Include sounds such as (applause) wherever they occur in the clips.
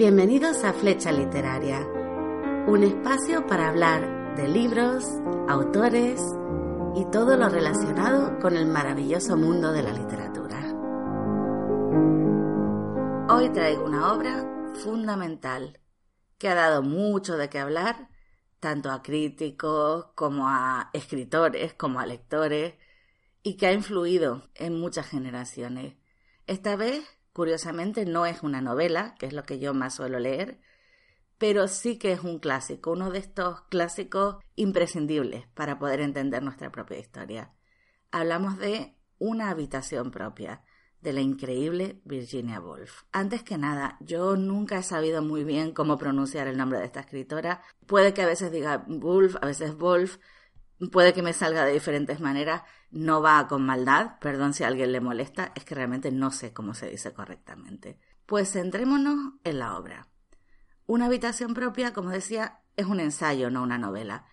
Bienvenidos a Flecha Literaria, un espacio para hablar de libros, autores y todo lo relacionado con el maravilloso mundo de la literatura. Hoy traigo una obra fundamental que ha dado mucho de qué hablar, tanto a críticos como a escritores, como a lectores, y que ha influido en muchas generaciones. Esta vez Curiosamente no es una novela, que es lo que yo más suelo leer, pero sí que es un clásico, uno de estos clásicos imprescindibles para poder entender nuestra propia historia. Hablamos de Una habitación propia, de la increíble Virginia Woolf. Antes que nada, yo nunca he sabido muy bien cómo pronunciar el nombre de esta escritora. Puede que a veces diga Woolf, a veces Wolf, puede que me salga de diferentes maneras, no va con maldad, perdón si a alguien le molesta, es que realmente no sé cómo se dice correctamente. Pues centrémonos en la obra. Una habitación propia, como decía, es un ensayo, no una novela.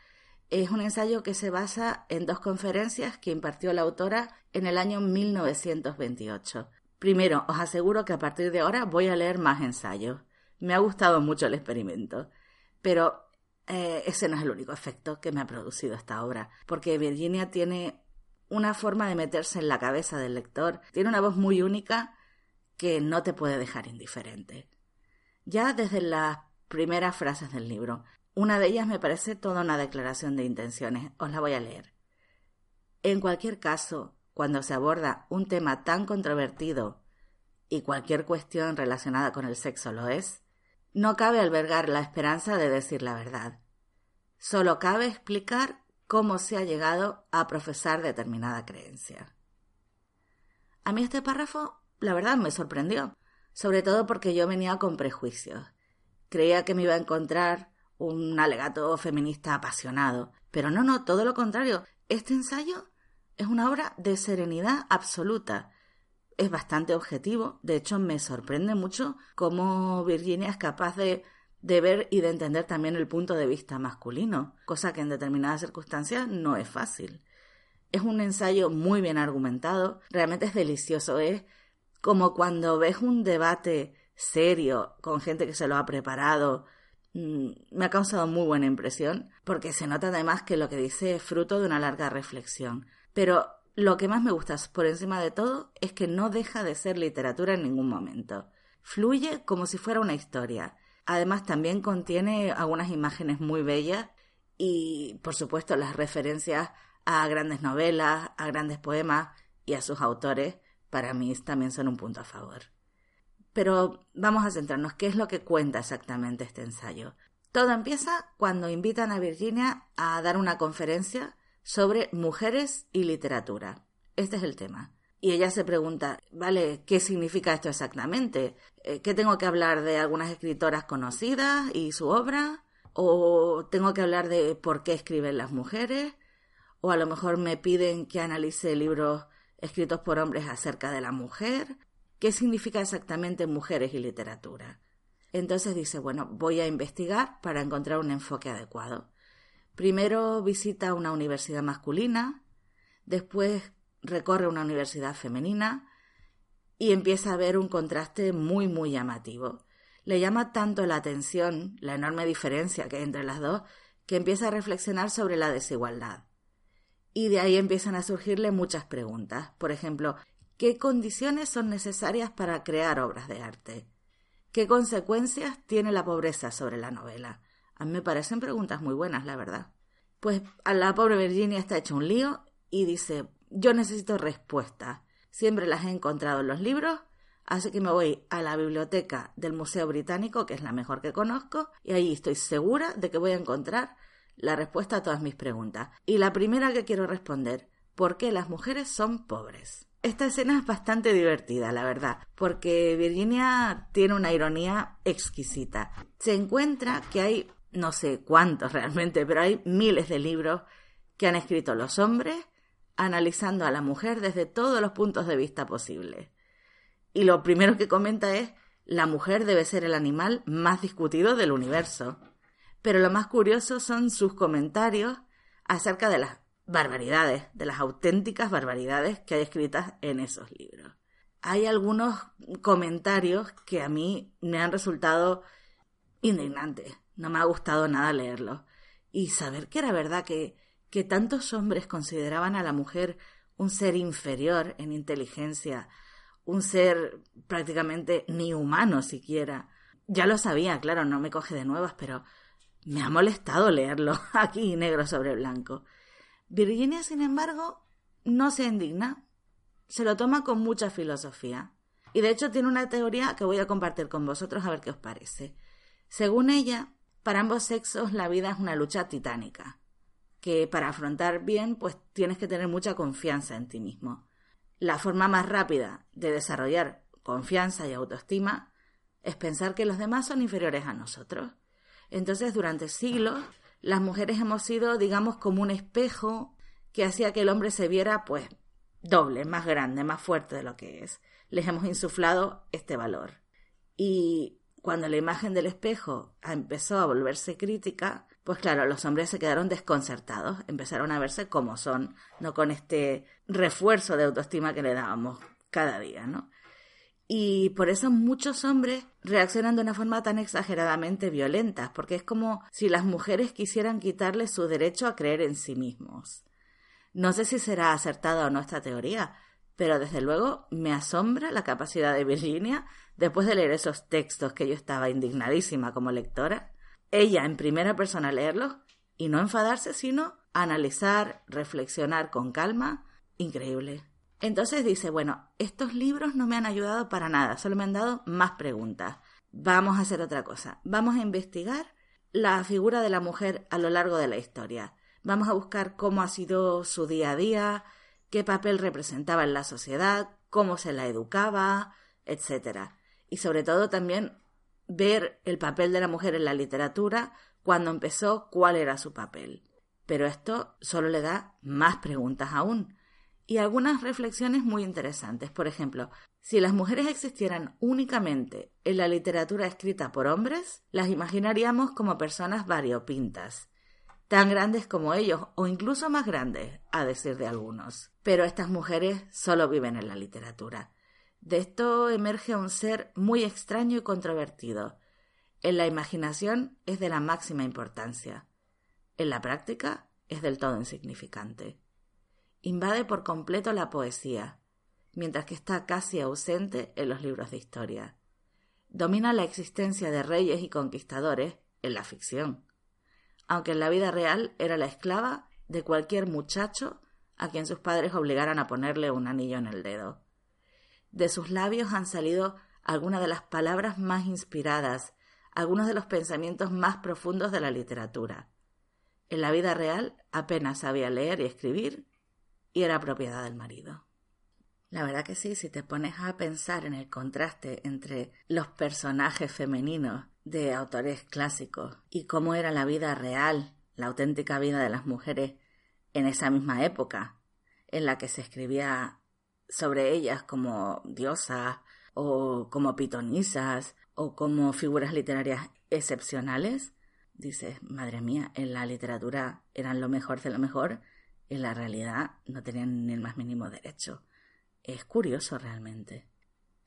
Es un ensayo que se basa en dos conferencias que impartió la autora en el año 1928. Primero, os aseguro que a partir de ahora voy a leer más ensayos. Me ha gustado mucho el experimento. Pero eh, ese no es el único efecto que me ha producido esta obra, porque Virginia tiene una forma de meterse en la cabeza del lector, tiene una voz muy única que no te puede dejar indiferente. Ya desde las primeras frases del libro, una de ellas me parece toda una declaración de intenciones, os la voy a leer. En cualquier caso, cuando se aborda un tema tan controvertido y cualquier cuestión relacionada con el sexo lo es, no cabe albergar la esperanza de decir la verdad. Solo cabe explicar cómo se ha llegado a profesar determinada creencia. A mí este párrafo, la verdad, me sorprendió, sobre todo porque yo venía con prejuicios. Creía que me iba a encontrar un alegato feminista apasionado, pero no, no, todo lo contrario. Este ensayo es una obra de serenidad absoluta, es bastante objetivo. De hecho, me sorprende mucho cómo Virginia es capaz de, de, ver y de entender también el punto de vista masculino, cosa que en determinadas circunstancias no es fácil. Es un ensayo muy bien argumentado, realmente es delicioso, es como cuando ves un debate serio con gente que se lo ha preparado. Mm, me ha causado muy buena impresión, porque se nota además que lo que dice es fruto de una larga reflexión. Pero lo que más me gusta por encima de todo es que no deja de ser literatura en ningún momento. Fluye como si fuera una historia. Además también contiene algunas imágenes muy bellas y, por supuesto, las referencias a grandes novelas, a grandes poemas y a sus autores, para mí también son un punto a favor. Pero vamos a centrarnos, ¿qué es lo que cuenta exactamente este ensayo? Todo empieza cuando invitan a Virginia a dar una conferencia sobre mujeres y literatura. Este es el tema. Y ella se pregunta, vale, ¿qué significa esto exactamente? Eh, ¿Qué tengo que hablar de algunas escritoras conocidas y su obra? ¿O tengo que hablar de por qué escriben las mujeres? ¿O a lo mejor me piden que analice libros escritos por hombres acerca de la mujer? ¿Qué significa exactamente mujeres y literatura? Entonces dice, bueno, voy a investigar para encontrar un enfoque adecuado. Primero visita una universidad masculina, después recorre una universidad femenina y empieza a ver un contraste muy, muy llamativo. Le llama tanto la atención la enorme diferencia que hay entre las dos que empieza a reflexionar sobre la desigualdad. Y de ahí empiezan a surgirle muchas preguntas. Por ejemplo, ¿qué condiciones son necesarias para crear obras de arte? ¿Qué consecuencias tiene la pobreza sobre la novela? A mí me parecen preguntas muy buenas, la verdad. Pues a la pobre Virginia está hecho un lío y dice, yo necesito respuestas. Siempre las he encontrado en los libros, así que me voy a la biblioteca del Museo Británico, que es la mejor que conozco, y ahí estoy segura de que voy a encontrar la respuesta a todas mis preguntas. Y la primera que quiero responder, ¿por qué las mujeres son pobres? Esta escena es bastante divertida, la verdad, porque Virginia tiene una ironía exquisita. Se encuentra que hay no sé cuántos (laughs) realmente, pero hay miles de libros que han escrito los hombres analizando a la mujer desde todos los puntos de vista posibles. Y lo primero que comenta es, la mujer debe ser el animal más discutido del universo. Pero lo más curioso son sus comentarios acerca de las barbaridades, de las auténticas barbaridades que hay escritas en esos libros. hay algunos comentarios que a mí me han resultado indignantes. No me ha gustado nada leerlos. Y saber que era verdad que, que tantos hombres consideraban a la mujer un ser inferior en inteligencia, un ser prácticamente ni humano siquiera. Ya lo sabía, claro, no me coge de nuevas, pero me ha molestado leerlo (laughs) aquí negro sobre blanco. Virginia, sin embargo, no se indigna, se lo toma con mucha filosofía. Y de hecho tiene una teoría que voy a compartir con vosotros a ver qué os parece. Según ella, para ambos sexos la vida es una lucha titánica, que para afrontar bien pues tienes que tener mucha confianza en ti mismo. La forma más rápida de desarrollar confianza y autoestima es pensar que los demás son inferiores a nosotros. Entonces, durante siglos, las mujeres hemos sido, digamos, como un espejo que hacía que el hombre se viera, pues, doble, más grande, más fuerte de lo que es. Les hemos insuflado este valor. Y cuando la imagen del espejo empezó a volverse crítica, pues claro, los hombres se quedaron desconcertados, empezaron a verse como son, no con este refuerzo de autoestima que le dábamos cada día, ¿no? Y por eso muchos hombres reaccionan de una forma tan exageradamente violenta, porque es como si las mujeres quisieran quitarles su derecho a creer en sí mismos. No sé si será acertada o no esta teoría, pero desde luego me asombra la capacidad de Virginia, después de leer esos textos que yo estaba indignadísima como lectora, ella en primera persona leerlos y no enfadarse, sino analizar, reflexionar con calma. Increíble. Entonces dice, bueno, estos libros no me han ayudado para nada, solo me han dado más preguntas. Vamos a hacer otra cosa. Vamos a investigar la figura de la mujer a lo largo de la historia. Vamos a buscar cómo ha sido su día a día, qué papel representaba en la sociedad, cómo se la educaba, etc. Y sobre todo también ver el papel de la mujer en la literatura, cuando empezó, cuál era su papel. Pero esto solo le da más preguntas aún. Y algunas reflexiones muy interesantes. Por ejemplo, si las mujeres existieran únicamente en la literatura escrita por hombres, las imaginaríamos como personas variopintas, tan grandes como ellos o incluso más grandes, a decir de algunos. Pero estas mujeres solo viven en la literatura. De esto emerge un ser muy extraño y controvertido. En la imaginación es de la máxima importancia. En la práctica es del todo insignificante. Invade por completo la poesía, mientras que está casi ausente en los libros de historia. Domina la existencia de reyes y conquistadores en la ficción aunque en la vida real era la esclava de cualquier muchacho a quien sus padres obligaran a ponerle un anillo en el dedo. De sus labios han salido algunas de las palabras más inspiradas, algunos de los pensamientos más profundos de la literatura. En la vida real apenas sabía leer y escribir y era propiedad del marido. La verdad que sí, si te pones a pensar en el contraste entre los personajes femeninos de autores clásicos y cómo era la vida real, la auténtica vida de las mujeres en esa misma época, en la que se escribía sobre ellas como diosas o como pitonisas o como figuras literarias excepcionales, dices, madre mía, en la literatura eran lo mejor de lo mejor, en la realidad no tenían ni el más mínimo derecho. Es curioso realmente.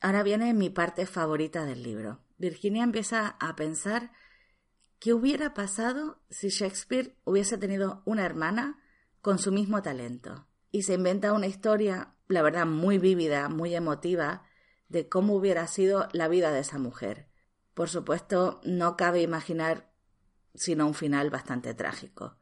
Ahora viene mi parte favorita del libro. Virginia empieza a pensar qué hubiera pasado si Shakespeare hubiese tenido una hermana con su mismo talento. Y se inventa una historia, la verdad, muy vívida, muy emotiva, de cómo hubiera sido la vida de esa mujer. Por supuesto, no cabe imaginar sino un final bastante trágico.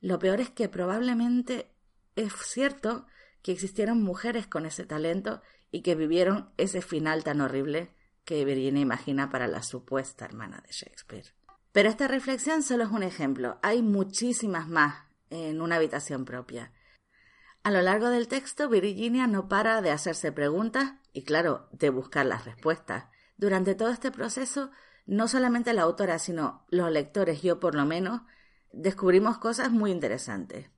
Lo peor es que probablemente es cierto que existieron mujeres con ese talento y que vivieron ese final tan horrible que Virginia imagina para la supuesta hermana de Shakespeare. Pero esta reflexión solo es un ejemplo, hay muchísimas más en una habitación propia. A lo largo del texto, Virginia no para de hacerse preguntas y, claro, de buscar las respuestas. Durante todo este proceso, no solamente la autora, sino los lectores, yo por lo menos, descubrimos cosas muy interesantes.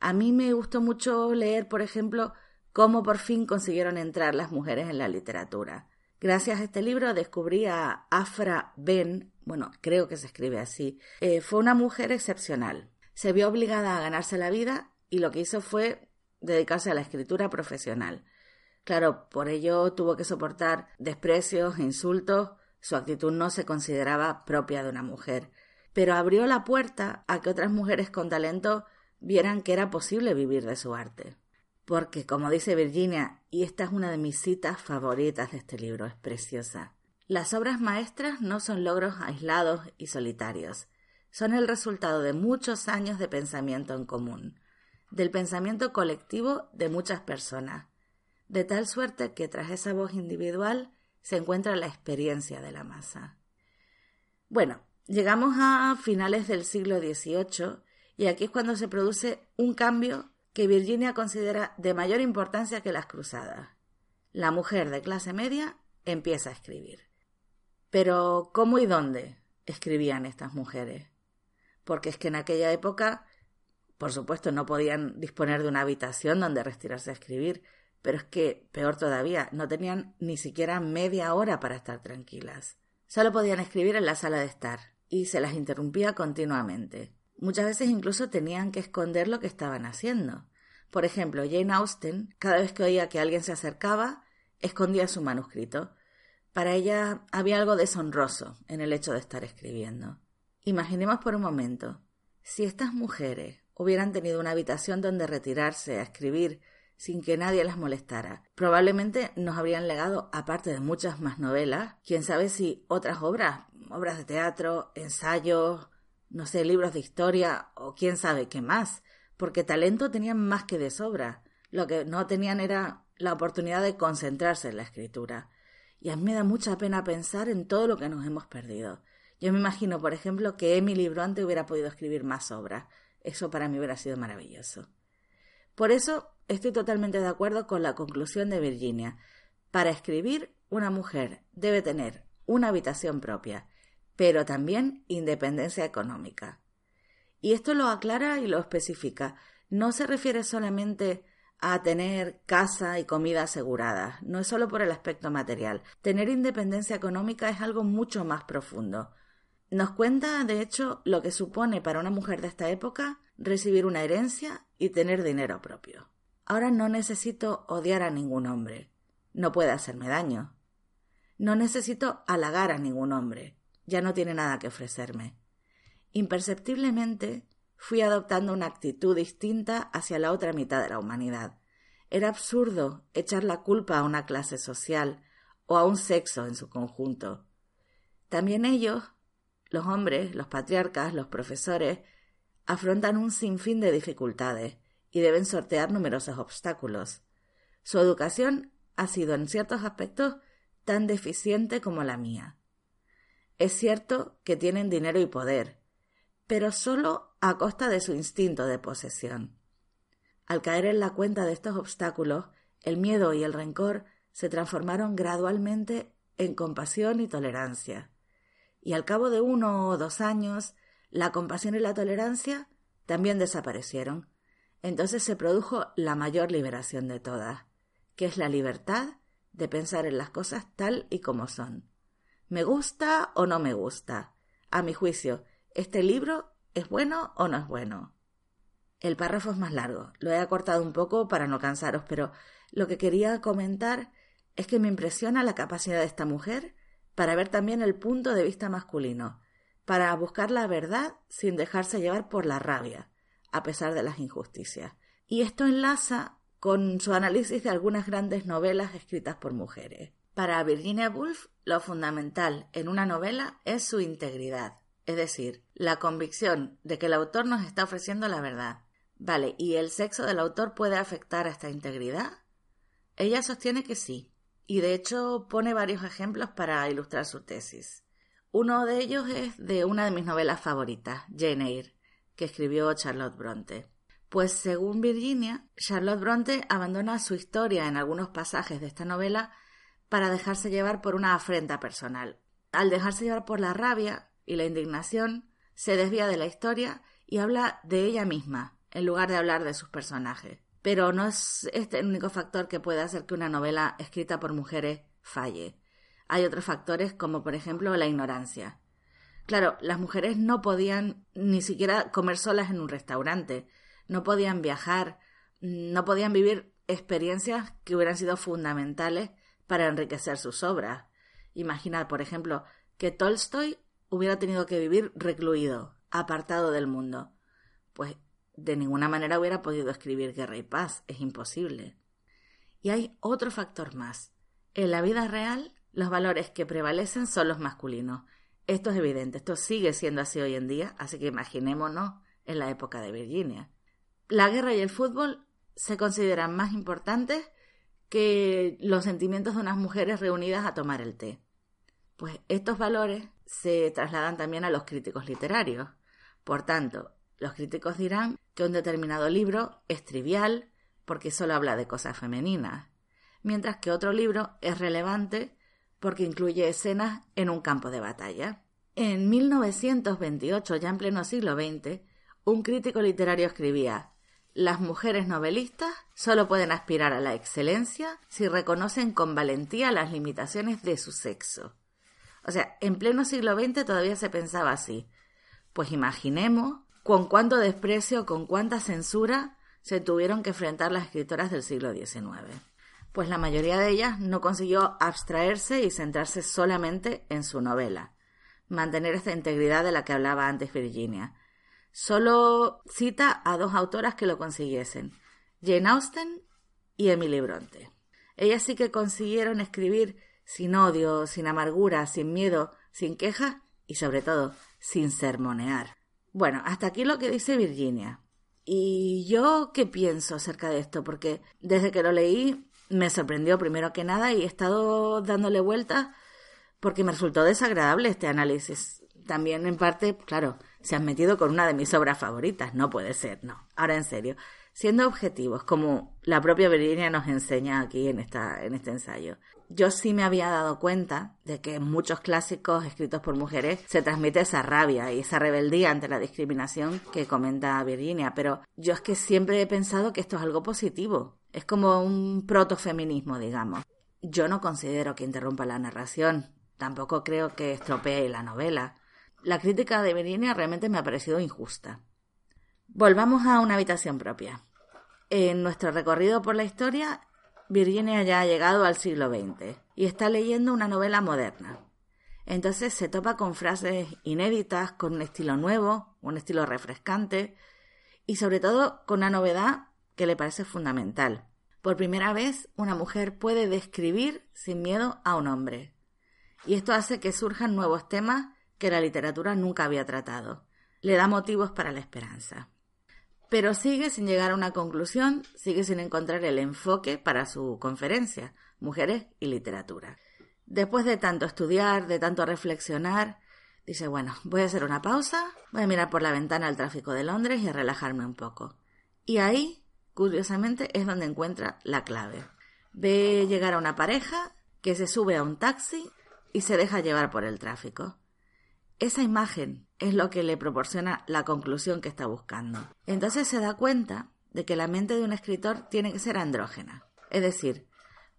A mí me gustó mucho leer, por ejemplo, cómo por fin consiguieron entrar las mujeres en la literatura. Gracias a este libro descubrí a Afra Ben, bueno, creo que se escribe así. Eh, fue una mujer excepcional. Se vio obligada a ganarse la vida y lo que hizo fue dedicarse a la escritura profesional. Claro, por ello tuvo que soportar desprecios insultos, su actitud no se consideraba propia de una mujer, pero abrió la puerta a que otras mujeres con talento vieran que era posible vivir de su arte. Porque, como dice Virginia, y esta es una de mis citas favoritas de este libro, es preciosa, las obras maestras no son logros aislados y solitarios, son el resultado de muchos años de pensamiento en común, del pensamiento colectivo de muchas personas, de tal suerte que tras esa voz individual se encuentra la experiencia de la masa. Bueno, llegamos a finales del siglo XVIII y aquí es cuando se produce un cambio que Virginia considera de mayor importancia que las cruzadas. La mujer de clase media empieza a escribir. Pero ¿cómo y dónde escribían estas mujeres? Porque es que en aquella época, por supuesto, no podían disponer de una habitación donde retirarse a escribir, pero es que, peor todavía, no tenían ni siquiera media hora para estar tranquilas. Solo podían escribir en la sala de estar, y se las interrumpía continuamente. Muchas veces incluso tenían que esconder lo que estaban haciendo. Por ejemplo, Jane Austen, cada vez que oía que alguien se acercaba, escondía su manuscrito. Para ella había algo deshonroso en el hecho de estar escribiendo. Imaginemos por un momento, si estas mujeres hubieran tenido una habitación donde retirarse a escribir sin que nadie las molestara. Probablemente nos habrían legado, aparte de muchas más novelas, quién sabe si otras obras, obras de teatro, ensayos, no sé, libros de historia o quién sabe qué más, porque talento tenían más que de sobra. Lo que no tenían era la oportunidad de concentrarse en la escritura. Y a mí me da mucha pena pensar en todo lo que nos hemos perdido. Yo me imagino, por ejemplo, que Emily Bronte hubiera podido escribir más obras. Eso para mí hubiera sido maravilloso. Por eso estoy totalmente de acuerdo con la conclusión de Virginia. Para escribir, una mujer debe tener una habitación propia, pero también independencia económica. Y esto lo aclara y lo especifica. No se refiere solamente a tener casa y comida asegurada, no es solo por el aspecto material. Tener independencia económica es algo mucho más profundo. Nos cuenta, de hecho, lo que supone para una mujer de esta época recibir una herencia y tener dinero propio. Ahora no necesito odiar a ningún hombre. No puede hacerme daño. No necesito halagar a ningún hombre. Ya no tiene nada que ofrecerme. Imperceptiblemente fui adoptando una actitud distinta hacia la otra mitad de la humanidad. Era absurdo echar la culpa a una clase social o a un sexo en su conjunto. También ellos, los hombres, los patriarcas, los profesores, afrontan un sinfín de dificultades y deben sortear numerosos obstáculos. Su educación ha sido en ciertos aspectos tan deficiente como la mía. Es cierto que tienen dinero y poder, pero solo a costa de su instinto de posesión. Al caer en la cuenta de estos obstáculos, el miedo y el rencor se transformaron gradualmente en compasión y tolerancia. Y al cabo de uno o dos años, la compasión y la tolerancia también desaparecieron. Entonces se produjo la mayor liberación de todas, que es la libertad de pensar en las cosas tal y como son. ¿Me gusta o no me gusta? A mi juicio, ¿este libro es bueno o no es bueno? El párrafo es más largo, lo he acortado un poco para no cansaros, pero lo que quería comentar es que me impresiona la capacidad de esta mujer para ver también el punto de vista masculino, para buscar la verdad sin dejarse llevar por la rabia, a pesar de las injusticias. Y esto enlaza con su análisis de algunas grandes novelas escritas por mujeres. Para Virginia Woolf, lo fundamental en una novela es su integridad, es decir, la convicción de que el autor nos está ofreciendo la verdad. Vale, ¿y el sexo del autor puede afectar a esta integridad? Ella sostiene que sí, y de hecho pone varios ejemplos para ilustrar su tesis. Uno de ellos es de una de mis novelas favoritas, Jane Eyre, que escribió Charlotte Bronte. Pues según Virginia, Charlotte Bronte abandona su historia en algunos pasajes de esta novela para dejarse llevar por una afrenta personal. Al dejarse llevar por la rabia y la indignación, se desvía de la historia y habla de ella misma, en lugar de hablar de sus personajes. Pero no es este el único factor que puede hacer que una novela escrita por mujeres falle. Hay otros factores como por ejemplo la ignorancia. Claro, las mujeres no podían ni siquiera comer solas en un restaurante, no podían viajar, no podían vivir experiencias que hubieran sido fundamentales para enriquecer sus obras. Imaginar, por ejemplo, que Tolstoy hubiera tenido que vivir recluido, apartado del mundo. Pues de ninguna manera hubiera podido escribir Guerra y Paz, es imposible. Y hay otro factor más. En la vida real, los valores que prevalecen son los masculinos. Esto es evidente, esto sigue siendo así hoy en día, así que imaginémonos en la época de Virginia. La guerra y el fútbol se consideran más importantes que los sentimientos de unas mujeres reunidas a tomar el té. Pues estos valores se trasladan también a los críticos literarios. Por tanto, los críticos dirán que un determinado libro es trivial porque solo habla de cosas femeninas, mientras que otro libro es relevante porque incluye escenas en un campo de batalla. En 1928, ya en pleno siglo XX, un crítico literario escribía las mujeres novelistas solo pueden aspirar a la excelencia si reconocen con valentía las limitaciones de su sexo. O sea, en pleno siglo XX todavía se pensaba así. Pues imaginemos con cuánto desprecio, con cuánta censura se tuvieron que enfrentar las escritoras del siglo XIX. Pues la mayoría de ellas no consiguió abstraerse y centrarse solamente en su novela, mantener esta integridad de la que hablaba antes Virginia, Solo cita a dos autoras que lo consiguiesen, Jane Austen y Emily Bronte. Ellas sí que consiguieron escribir sin odio, sin amargura, sin miedo, sin queja y sobre todo sin sermonear. Bueno, hasta aquí lo que dice Virginia. ¿Y yo qué pienso acerca de esto? Porque desde que lo leí me sorprendió primero que nada y he estado dándole vueltas porque me resultó desagradable este análisis. También en parte, claro, se han metido con una de mis obras favoritas. No puede ser, no. Ahora en serio. Siendo objetivos, como la propia Virginia nos enseña aquí en, esta, en este ensayo. Yo sí me había dado cuenta de que en muchos clásicos escritos por mujeres se transmite esa rabia y esa rebeldía ante la discriminación que comenta Virginia, pero yo es que siempre he pensado que esto es algo positivo. Es como un protofeminismo, digamos. Yo no considero que interrumpa la narración, tampoco creo que estropee la novela la crítica de Virginia realmente me ha parecido injusta. Volvamos a una habitación propia. En nuestro recorrido por la historia, Virginia ya ha llegado al siglo XX y está leyendo una novela moderna. Entonces se topa con frases inéditas, con un estilo nuevo, un estilo refrescante y sobre todo con una novedad que le parece fundamental. Por primera vez, una mujer puede describir sin miedo a un hombre. Y esto hace que surjan nuevos temas que la literatura nunca había tratado. Le da motivos para la esperanza. Pero sigue sin llegar a una conclusión, sigue sin encontrar el enfoque para su conferencia, Mujeres y Literatura. Después de tanto estudiar, de tanto reflexionar, dice, bueno, voy a hacer una pausa, voy a mirar por la ventana el tráfico de Londres y a relajarme un poco. Y ahí, curiosamente, es donde encuentra la clave. Ve llegar a una pareja que se sube a un taxi y se deja llevar por el tráfico. Esa imagen es lo que le proporciona la conclusión que está buscando. Entonces se da cuenta de que la mente de un escritor tiene que ser andrógena. Es decir,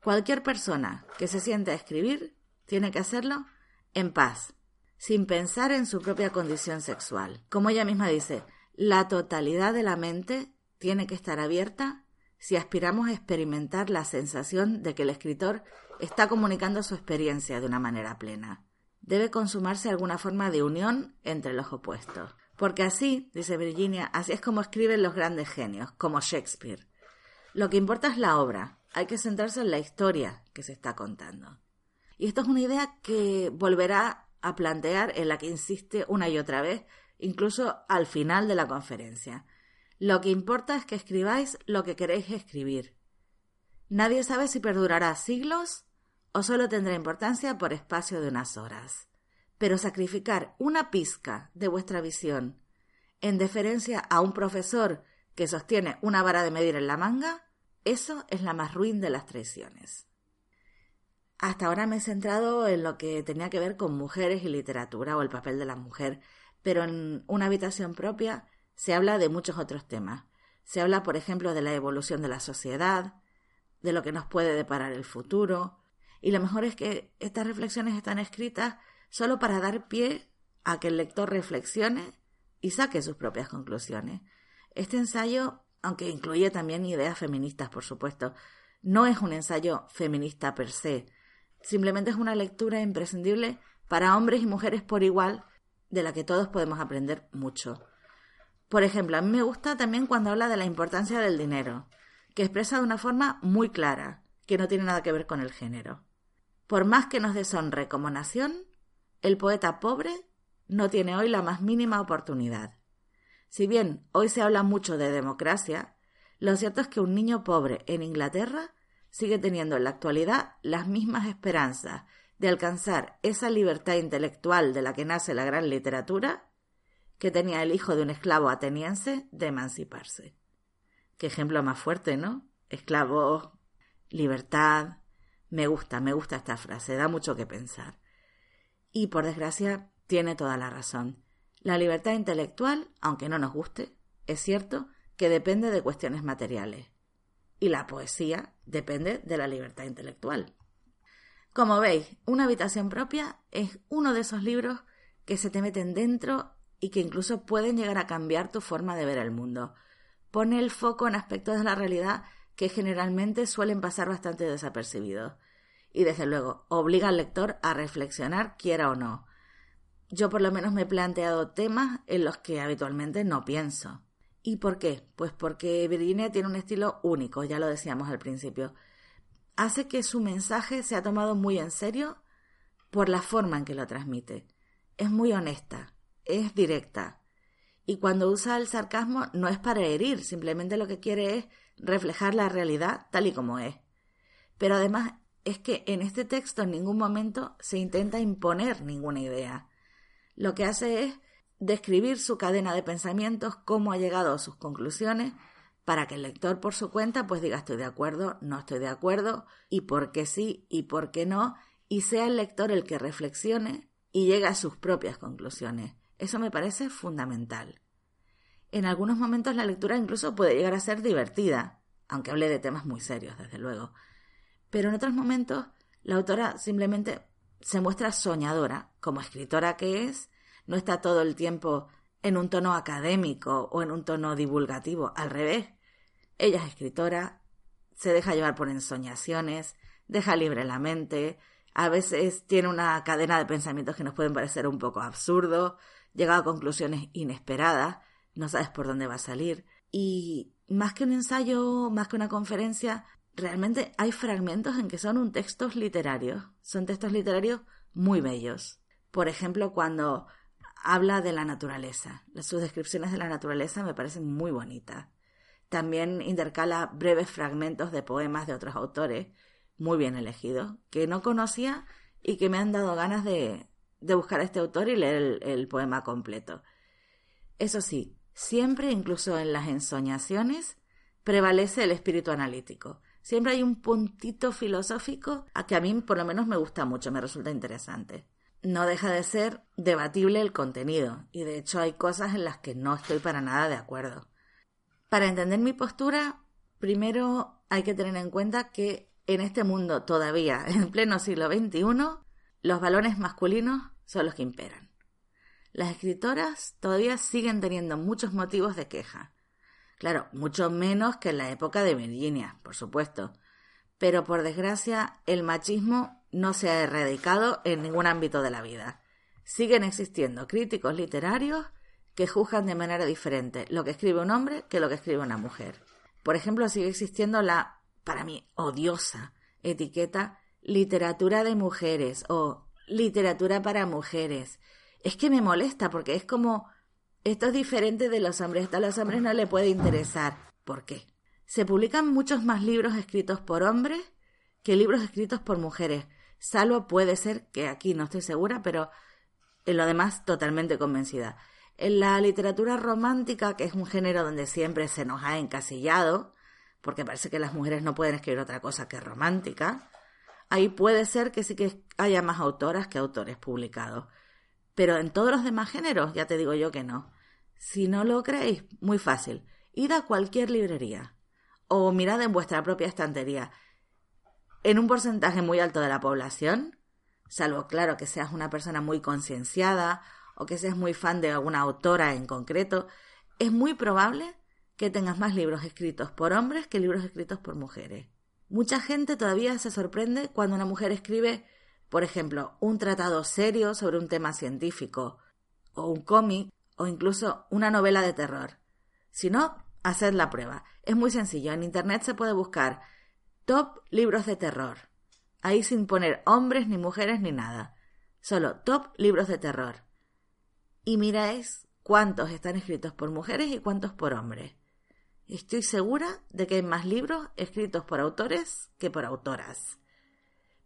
cualquier persona que se siente a escribir tiene que hacerlo en paz, sin pensar en su propia condición sexual. Como ella misma dice, la totalidad de la mente tiene que estar abierta si aspiramos a experimentar la sensación de que el escritor está comunicando su experiencia de una manera plena debe consumarse alguna forma de unión entre los opuestos. Porque así, dice Virginia, así es como escriben los grandes genios, como Shakespeare. Lo que importa es la obra, hay que centrarse en la historia que se está contando. Y esto es una idea que volverá a plantear en la que insiste una y otra vez, incluso al final de la conferencia. Lo que importa es que escribáis lo que queréis escribir. Nadie sabe si perdurará siglos o solo tendrá importancia por espacio de unas horas. Pero sacrificar una pizca de vuestra visión en deferencia a un profesor que sostiene una vara de medir en la manga, eso es la más ruin de las traiciones. Hasta ahora me he centrado en lo que tenía que ver con mujeres y literatura o el papel de la mujer, pero en una habitación propia se habla de muchos otros temas. Se habla, por ejemplo, de la evolución de la sociedad, de lo que nos puede deparar el futuro, y lo mejor es que estas reflexiones están escritas solo para dar pie a que el lector reflexione y saque sus propias conclusiones. Este ensayo aunque incluye también ideas feministas, por supuesto. No es un ensayo feminista per se, simplemente es una lectura imprescindible para hombres y mujeres por igual, de la que todos podemos aprender mucho. Por ejemplo, a mí me gusta también cuando habla de la importancia del dinero, que expresa de una forma muy clara, que no tiene nada que ver con el género. Por más que nos deshonre como nación, el poeta pobre no tiene hoy la más mínima oportunidad. Si bien hoy se habla mucho de democracia, lo cierto es que un niño pobre en Inglaterra sigue teniendo en la actualidad las mismas esperanzas de alcanzar esa libertad intelectual de la que nace la gran literatura que tenía el hijo de un esclavo ateniense de emanciparse. Qué ejemplo más fuerte, ¿no? Esclavo, libertad. Me gusta, me gusta esta frase, da mucho que pensar. Y por desgracia, tiene toda la razón. La libertad intelectual, aunque no nos guste, es cierto que depende de cuestiones materiales. Y la poesía depende de la libertad intelectual. Como veis, Una habitación propia es uno de esos libros que se te meten dentro y que incluso pueden llegar a cambiar tu forma de ver el mundo. Pone el foco en aspectos de la realidad que generalmente suelen pasar bastante desapercibidos. Y desde luego, obliga al lector a reflexionar, quiera o no. Yo por lo menos me he planteado temas en los que habitualmente no pienso. ¿Y por qué? Pues porque Virginia tiene un estilo único, ya lo decíamos al principio hace que su mensaje sea tomado muy en serio por la forma en que lo transmite. Es muy honesta, es directa. Y cuando usa el sarcasmo no es para herir, simplemente lo que quiere es reflejar la realidad tal y como es. Pero además es que en este texto en ningún momento se intenta imponer ninguna idea. Lo que hace es describir su cadena de pensamientos, cómo ha llegado a sus conclusiones para que el lector por su cuenta pues diga estoy de acuerdo, no estoy de acuerdo, y por qué sí y por qué no, y sea el lector el que reflexione y llegue a sus propias conclusiones. Eso me parece fundamental. En algunos momentos la lectura incluso puede llegar a ser divertida, aunque hable de temas muy serios, desde luego. Pero en otros momentos la autora simplemente se muestra soñadora, como escritora que es, no está todo el tiempo en un tono académico o en un tono divulgativo, al revés, ella es escritora, se deja llevar por ensoñaciones, deja libre la mente, a veces tiene una cadena de pensamientos que nos pueden parecer un poco absurdos, llega a conclusiones inesperadas, no sabes por dónde va a salir. Y más que un ensayo, más que una conferencia, realmente hay fragmentos en que son un textos literarios, son textos literarios muy bellos. Por ejemplo, cuando habla de la naturaleza, sus descripciones de la naturaleza me parecen muy bonitas. También intercala breves fragmentos de poemas de otros autores, muy bien elegidos, que no conocía y que me han dado ganas de, buscar a este autor y leer el, el poema completo. Eso sí, siempre, incluso en las ensoñaciones, prevalece el espíritu analítico. Siempre hay un puntito filosófico a que a mí por lo menos me gusta mucho, me resulta interesante. No deja de ser debatible el contenido, y de hecho hay cosas en las que no estoy para nada de acuerdo. Para entender mi postura, primero hay que tener en cuenta que en este mundo todavía, (laughs) en pleno siglo XXI, los valores masculinos son los que imperan. Las escritoras todavía siguen teniendo muchos motivos de queja. Claro, mucho menos que en la época de Virginia, por supuesto. Pero por desgracia, el machismo no se ha erradicado en ningún ámbito de la vida. Siguen existiendo críticos literarios que juzgan de manera diferente lo que escribe un hombre que lo que escribe una mujer. Por ejemplo, sigue existiendo la, para mí, odiosa etiqueta literatura de mujeres o literatura para mujeres. Es que me molesta porque es como, esto es diferente de los hombres, esto a los hombres no le puede interesar. ¿Por qué? Se publican muchos más libros escritos por hombres que libros escritos por mujeres. Salvo puede ser que aquí no estoy segura, pero en lo demás totalmente convencida. En la literatura romántica, que es un género donde siempre se nos ha encasillado, porque parece que las mujeres no pueden escribir otra cosa que romántica, ahí puede ser que sí que haya más autoras que autores publicados. Pero en todos los demás géneros, ya te digo yo que no. Si no lo creéis, muy fácil. Id a cualquier librería o mirad en vuestra propia estantería. En un porcentaje muy alto de la población, salvo claro que seas una persona muy concienciada o que seas muy fan de alguna autora en concreto, es muy probable que tengas más libros escritos por hombres que libros escritos por mujeres. Mucha gente todavía se sorprende cuando una mujer escribe, por ejemplo, un tratado serio sobre un tema científico, o un cómic, o incluso una novela de terror. Si no, haced la prueba. Es muy sencillo. En Internet se puede buscar top libros de terror. Ahí sin poner hombres ni mujeres ni nada. Solo top libros de terror. Y miráis cuántos están escritos por mujeres y cuántos por hombres. Estoy segura de que hay más libros escritos por autores que por autoras.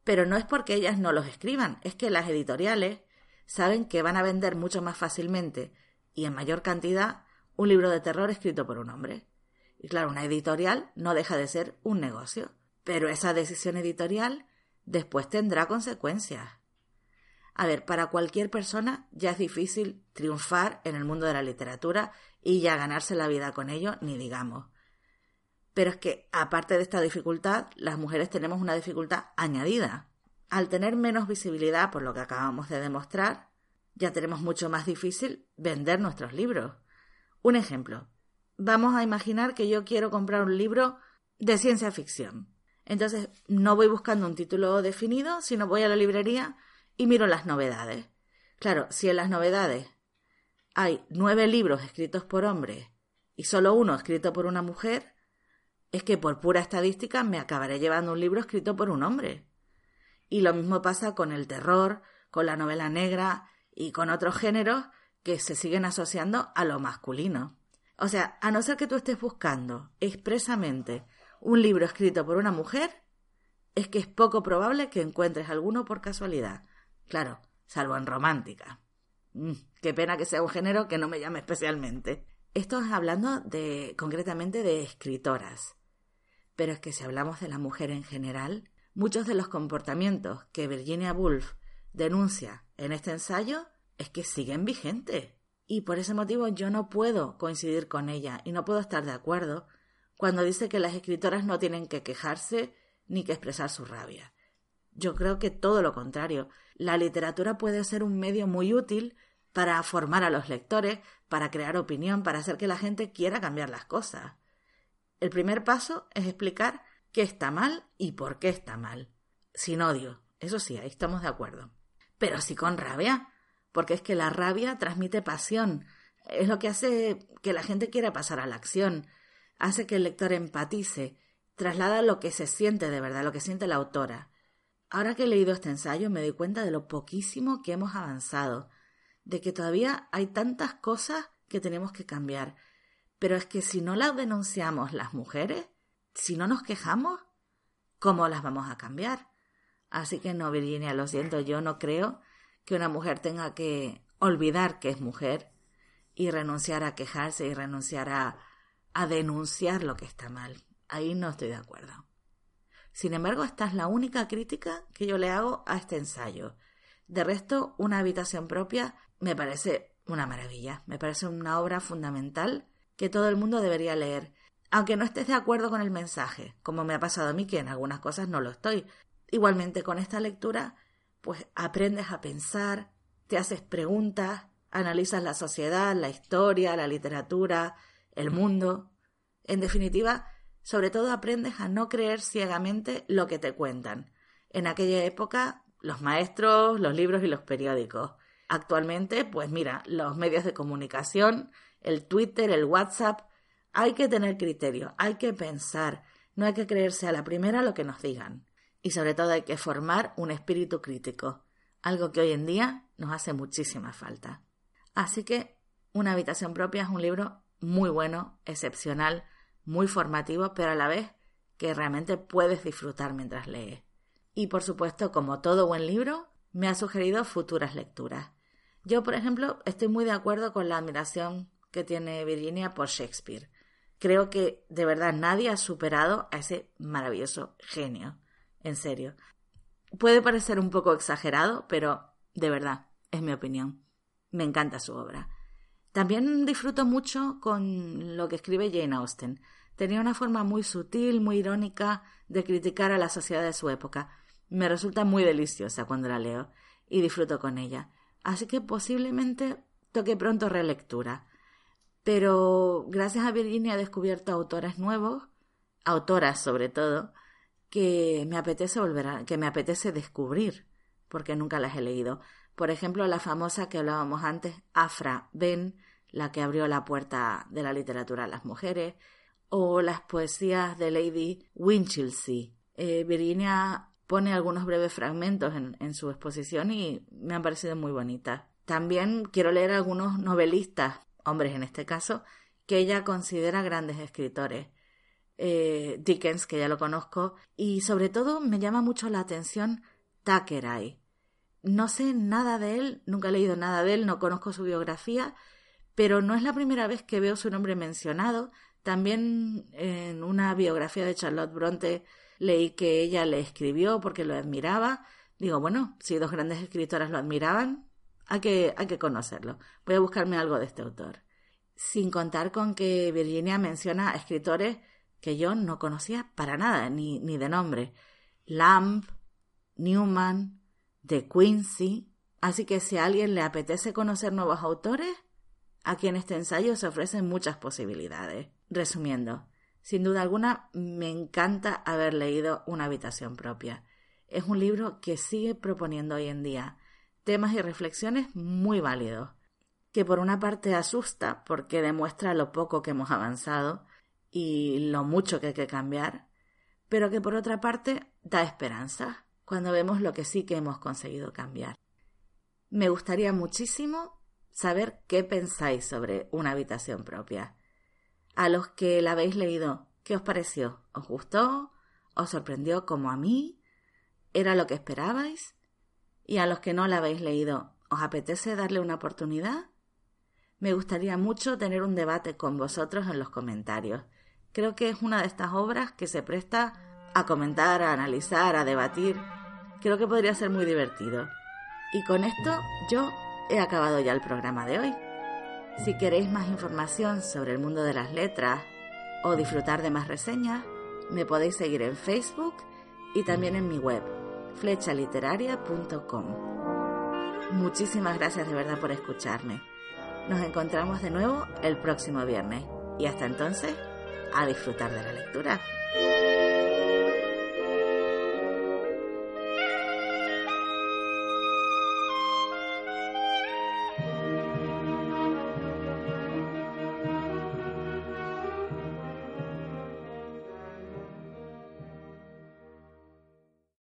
Pero no es porque ellas no los escriban, es que las editoriales saben que van a vender mucho más fácilmente y en mayor cantidad un libro de terror escrito por un hombre. Y claro, una editorial no deja de ser un negocio, pero esa decisión editorial después tendrá consecuencias. A ver, para cualquier persona ya es difícil triunfar en el mundo de la literatura y ya ganarse la vida con ello, ni digamos. Pero es que, aparte de esta dificultad, las mujeres tenemos una dificultad añadida. Al tener menos visibilidad, por lo que acabamos de demostrar, ya tenemos mucho más difícil vender nuestros libros. Un ejemplo. Vamos a imaginar que yo quiero comprar un libro de ciencia ficción. Entonces, no voy buscando un título definido, sino voy a la librería y miro las novedades. Claro, si en las novedades hay nueve libros escritos por hombres y solo uno escrito por una mujer, es que por pura estadística me acabaré llevando un libro escrito por un hombre. Y lo mismo pasa con el terror, con la novela negra y con otros géneros que se siguen asociando a lo masculino. O sea, a no ser que tú estés buscando expresamente un libro escrito por una mujer, es que es poco probable que encuentres alguno por casualidad. Claro, salvo en romántica. Mm, qué pena que sea un género que no me llame especialmente. Esto es hablando de concretamente de escritoras. Pero es que si hablamos de la mujer en general, muchos de los comportamientos que Virginia Woolf denuncia en este ensayo es que siguen vigentes. Y por ese motivo yo no puedo coincidir con ella y no puedo estar de acuerdo cuando dice que las escritoras no tienen que quejarse ni que expresar su rabia. Yo creo que todo lo contrario. La literatura puede ser un medio muy útil para formar a los lectores, para crear opinión, para hacer que la gente quiera cambiar las cosas. El primer paso es explicar qué está mal y por qué está mal. Sin odio. Eso sí, ahí estamos de acuerdo. Pero sí con rabia, porque es que la rabia transmite pasión. Es lo que hace que la gente quiera pasar a la acción, hace que el lector empatice, traslada lo que se siente de verdad, lo que siente la autora. Ahora que he leído este ensayo me doy cuenta de lo poquísimo que hemos avanzado, de que todavía hay tantas cosas que tenemos que cambiar. Pero es que si no las denunciamos las mujeres, si no nos quejamos, ¿cómo las vamos a cambiar? Así que no, Virginia, lo siento, yo no creo que una mujer tenga que olvidar que es mujer y renunciar a quejarse y renunciar a, a denunciar lo que está mal. Ahí no estoy de acuerdo. Sin embargo, esta es la única crítica que yo le hago a este ensayo. De resto, una habitación propia me parece una maravilla, me parece una obra fundamental que todo el mundo debería leer, aunque no estés de acuerdo con el mensaje, como me ha pasado a mí que en algunas cosas no lo estoy. Igualmente con esta lectura, pues aprendes a pensar, te haces preguntas, analizas la sociedad, la historia, la literatura, el mundo. En definitiva, sobre todo aprendes a no creer ciegamente lo que te cuentan. En aquella época, los maestros, los libros y los periódicos. Actualmente, pues mira, los medios de comunicación, el Twitter, el WhatsApp, hay que tener criterio, hay que pensar, no hay que creerse a la primera lo que nos digan. Y sobre todo hay que formar un espíritu crítico, algo que hoy en día nos hace muchísima falta. Así que Una habitación propia es un libro muy bueno, excepcional, muy formativo, pero a la vez que realmente puedes disfrutar mientras lees. Y por supuesto, como todo buen libro, me ha sugerido futuras lecturas. Yo, por ejemplo, estoy muy de acuerdo con la admiración que tiene Virginia por Shakespeare. Creo que de verdad nadie ha superado a ese maravilloso genio. En serio. Puede parecer un poco exagerado, pero de verdad, es mi opinión. Me encanta su obra. También disfruto mucho con lo que escribe Jane Austen. Tenía una forma muy sutil, muy irónica de criticar a la sociedad de su época. Me resulta muy deliciosa cuando la leo y disfruto con ella. Así que posiblemente toque pronto relectura. Pero gracias a Virginia he descubierto autores nuevos, autoras sobre todo, que me apetece volver a, que me apetece descubrir, porque nunca las he leído. Por ejemplo, la famosa que hablábamos antes, Afra Ben, la que abrió la puerta de la literatura a las mujeres, o las poesías de Lady Winchelsea. Eh, Virginia pone algunos breves fragmentos en, en, su exposición y me han parecido muy bonitas. También quiero leer algunos novelistas, hombres en este caso, que ella considera grandes escritores. Eh, Dickens, que ya lo conozco, y sobre todo me llama mucho la atención Thackeray. No sé nada de él, nunca he leído nada de él, no conozco su biografía, pero no es la primera vez que veo su nombre mencionado. También en una biografía de Charlotte Bronte leí que ella le escribió porque lo admiraba. Digo, bueno, si dos grandes escritoras lo admiraban, hay que, conocerlo. Voy a buscarme algo de este autor. Sin contar con que Virginia menciona a escritores que yo no conocía para nada, ni, ni de nombre. Lamb, Newman, De Quincy. Así que si a alguien le apetece conocer nuevos autores, Aquí en este ensayo se ofrecen muchas posibilidades. Resumiendo, sin duda alguna me encanta haber leído Una habitación propia. Es un libro que sigue proponiendo hoy en día temas y reflexiones muy válidos, que por una parte asusta porque demuestra lo poco que hemos avanzado y lo mucho que hay que cambiar, pero que por otra parte da esperanza cuando vemos lo que sí que hemos conseguido cambiar. Me gustaría muchísimo saber qué pensáis sobre una habitación propia. A los que la habéis leído, ¿qué os pareció? ¿Os gustó? ¿Os sorprendió como a mí? ¿Era lo que esperabais? Y a los que no la habéis leído, ¿os apetece darle una oportunidad? Me gustaría mucho tener un debate con vosotros en los comentarios. Creo que es una de estas obras que se presta a comentar, a analizar, a debatir. Creo que podría ser muy divertido. Y con esto yo he acabado ya el programa de hoy. Si queréis más información sobre el mundo de las letras o disfrutar de más reseñas, me podéis seguir en Facebook y también en mi web, flechaliteraria.com. Muchísimas gracias de verdad por escucharme. Nos encontramos de nuevo el próximo viernes y hasta entonces, a disfrutar de la lectura.